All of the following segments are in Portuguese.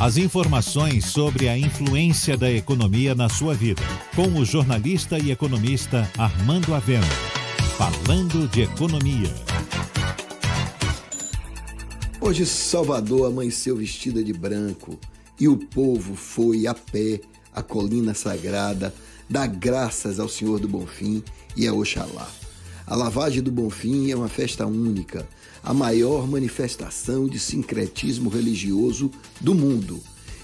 As informações sobre a influência da economia na sua vida, com o jornalista e economista Armando Avena. Falando de economia. Hoje Salvador amanheceu vestida de branco e o povo foi a pé à colina sagrada dar graças ao Senhor do Bonfim e a Oxalá. A lavagem do Bonfim é uma festa única, a maior manifestação de sincretismo religioso do mundo.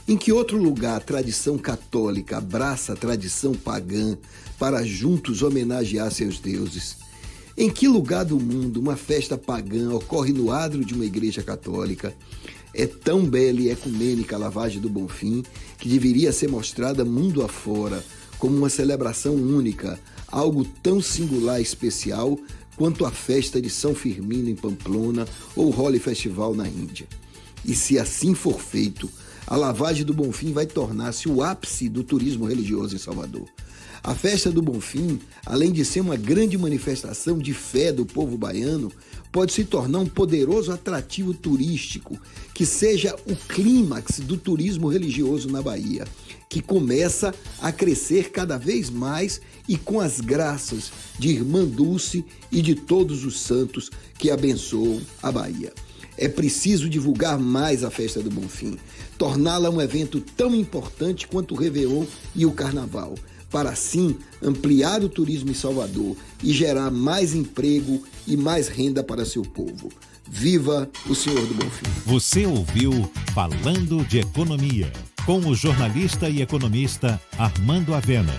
Em que outro lugar a tradição católica abraça a tradição pagã para juntos homenagear seus deuses? Em que lugar do mundo uma festa pagã ocorre no adro de uma igreja católica? É tão bela e ecumênica a lavagem do Bonfim que deveria ser mostrada mundo afora como uma celebração única, algo tão singular e especial quanto a festa de São Firmino em Pamplona ou o Holi Festival na Índia. E se assim for feito, a lavagem do Bonfim vai tornar-se o ápice do turismo religioso em Salvador. A festa do Bonfim, além de ser uma grande manifestação de fé do povo baiano, pode se tornar um poderoso atrativo turístico que seja o clímax do turismo religioso na Bahia, que começa a crescer cada vez mais e com as graças de Irmã Dulce e de todos os santos que abençoam a Bahia. É preciso divulgar mais a festa do Bonfim, torná-la um evento tão importante quanto o Réveillon e o Carnaval para assim ampliar o turismo em Salvador e gerar mais emprego e mais renda para seu povo. Viva o Senhor do Bonfim. Você ouviu Falando de Economia, com o jornalista e economista Armando Avena.